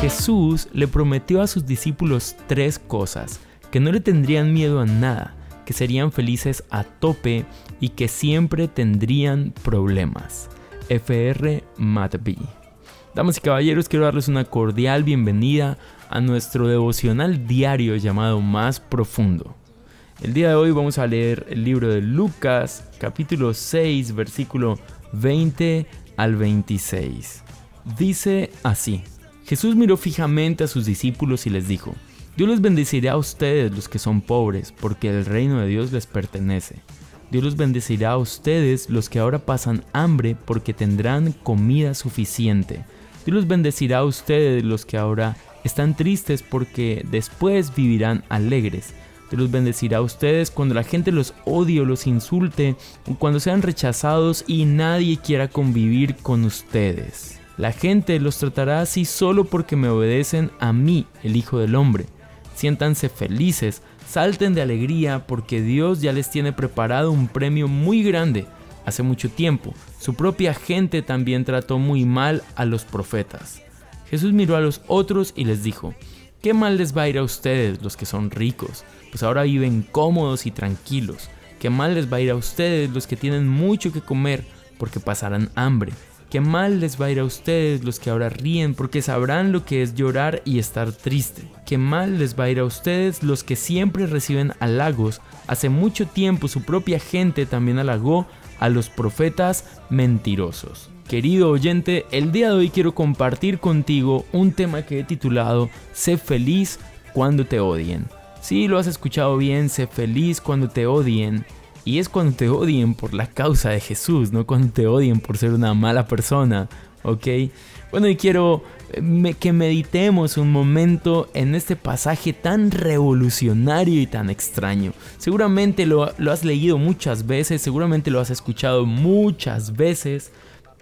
Jesús le prometió a sus discípulos tres cosas, que no le tendrían miedo a nada, que serían felices a tope y que siempre tendrían problemas. FR B. Damas y caballeros, quiero darles una cordial bienvenida a nuestro devocional diario llamado Más Profundo. El día de hoy vamos a leer el libro de Lucas, capítulo 6, versículo 20 al 26. Dice así. Jesús miró fijamente a sus discípulos y les dijo, Dios les bendecirá a ustedes los que son pobres, porque el reino de Dios les pertenece. Dios los bendecirá a ustedes los que ahora pasan hambre, porque tendrán comida suficiente. Dios los bendecirá a ustedes los que ahora están tristes, porque después vivirán alegres. Los bendecirá a ustedes cuando la gente los odie o los insulte, cuando sean rechazados y nadie quiera convivir con ustedes. La gente los tratará así solo porque me obedecen a mí, el Hijo del Hombre. Siéntanse felices, salten de alegría porque Dios ya les tiene preparado un premio muy grande. Hace mucho tiempo, su propia gente también trató muy mal a los profetas. Jesús miró a los otros y les dijo, ¿qué mal les va a ir a ustedes los que son ricos? Pues ahora viven cómodos y tranquilos. ¿Qué mal les va a ir a ustedes los que tienen mucho que comer porque pasarán hambre? Qué mal les va a ir a ustedes los que ahora ríen porque sabrán lo que es llorar y estar triste. Qué mal les va a ir a ustedes los que siempre reciben halagos. Hace mucho tiempo su propia gente también halagó a los profetas mentirosos. Querido oyente, el día de hoy quiero compartir contigo un tema que he titulado Sé feliz cuando te odien. Si lo has escuchado bien, sé feliz cuando te odien. Y es cuando te odien por la causa de Jesús, no cuando te odien por ser una mala persona, ¿ok? Bueno, y quiero eh, que meditemos un momento en este pasaje tan revolucionario y tan extraño. Seguramente lo, lo has leído muchas veces, seguramente lo has escuchado muchas veces,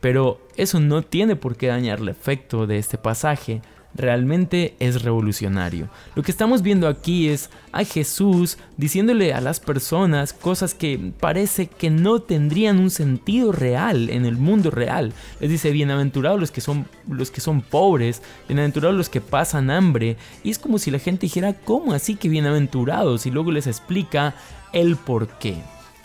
pero eso no tiene por qué dañar el efecto de este pasaje realmente es revolucionario. Lo que estamos viendo aquí es a Jesús diciéndole a las personas cosas que parece que no tendrían un sentido real en el mundo real. Les dice, bienaventurados los que son los que son pobres, bienaventurados los que pasan hambre, y es como si la gente dijera, ¿cómo así que bienaventurados? Y luego les explica el por qué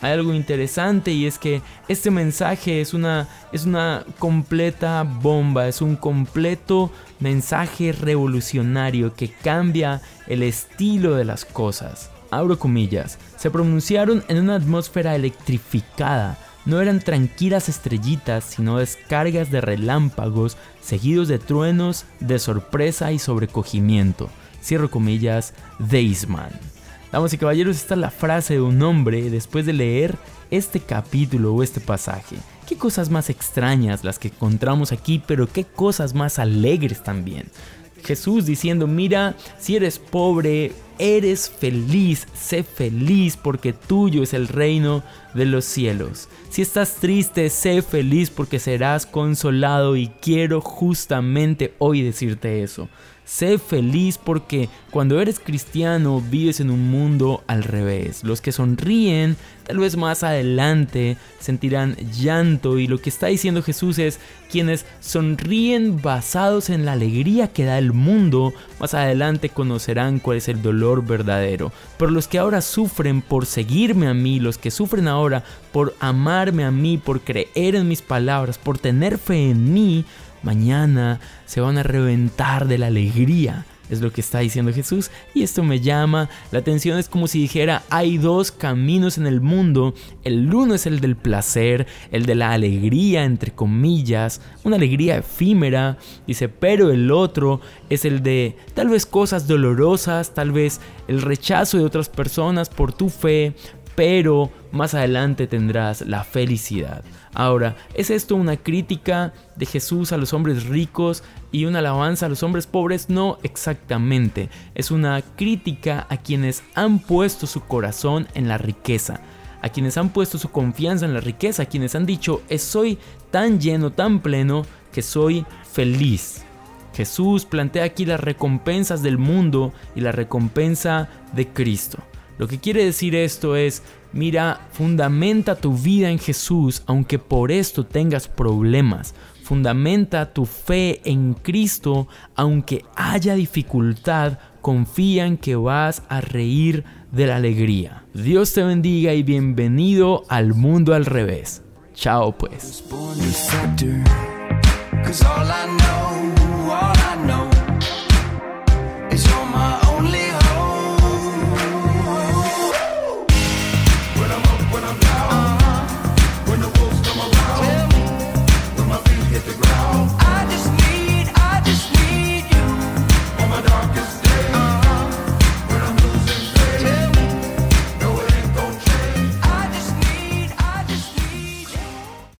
hay algo interesante y es que este mensaje es una, es una completa bomba, es un completo mensaje revolucionario que cambia el estilo de las cosas. Abro comillas, se pronunciaron en una atmósfera electrificada. No eran tranquilas estrellitas, sino descargas de relámpagos seguidos de truenos, de sorpresa y sobrecogimiento. Cierro comillas, Deisman. Damas y caballeros, esta es la frase de un hombre después de leer este capítulo o este pasaje. Qué cosas más extrañas las que encontramos aquí, pero qué cosas más alegres también. Jesús diciendo, mira, si eres pobre, eres feliz, sé feliz porque tuyo es el reino de los cielos. Si estás triste, sé feliz porque serás consolado y quiero justamente hoy decirte eso. Sé feliz porque cuando eres cristiano vives en un mundo al revés. Los que sonríen tal vez más adelante sentirán llanto y lo que está diciendo Jesús es quienes sonríen basados en la alegría que da el mundo, más adelante conocerán cuál es el dolor verdadero. Pero los que ahora sufren por seguirme a mí, los que sufren ahora por amarme a mí, por creer en mis palabras, por tener fe en mí, mañana se van a reventar de la alegría. Es lo que está diciendo Jesús y esto me llama la atención. Es como si dijera, hay dos caminos en el mundo. El uno es el del placer, el de la alegría, entre comillas, una alegría efímera. Dice, pero el otro es el de tal vez cosas dolorosas, tal vez el rechazo de otras personas por tu fe, pero más adelante tendrás la felicidad. Ahora, ¿es esto una crítica de Jesús a los hombres ricos y una alabanza a los hombres pobres? No exactamente, es una crítica a quienes han puesto su corazón en la riqueza a quienes han puesto su confianza en la riqueza, a quienes han dicho, soy tan lleno, tan pleno, que soy feliz. Jesús plantea aquí las recompensas del mundo y la recompensa de Cristo. Lo que quiere decir esto es, Mira, fundamenta tu vida en Jesús aunque por esto tengas problemas. Fundamenta tu fe en Cristo aunque haya dificultad. Confía en que vas a reír de la alegría. Dios te bendiga y bienvenido al mundo al revés. Chao pues.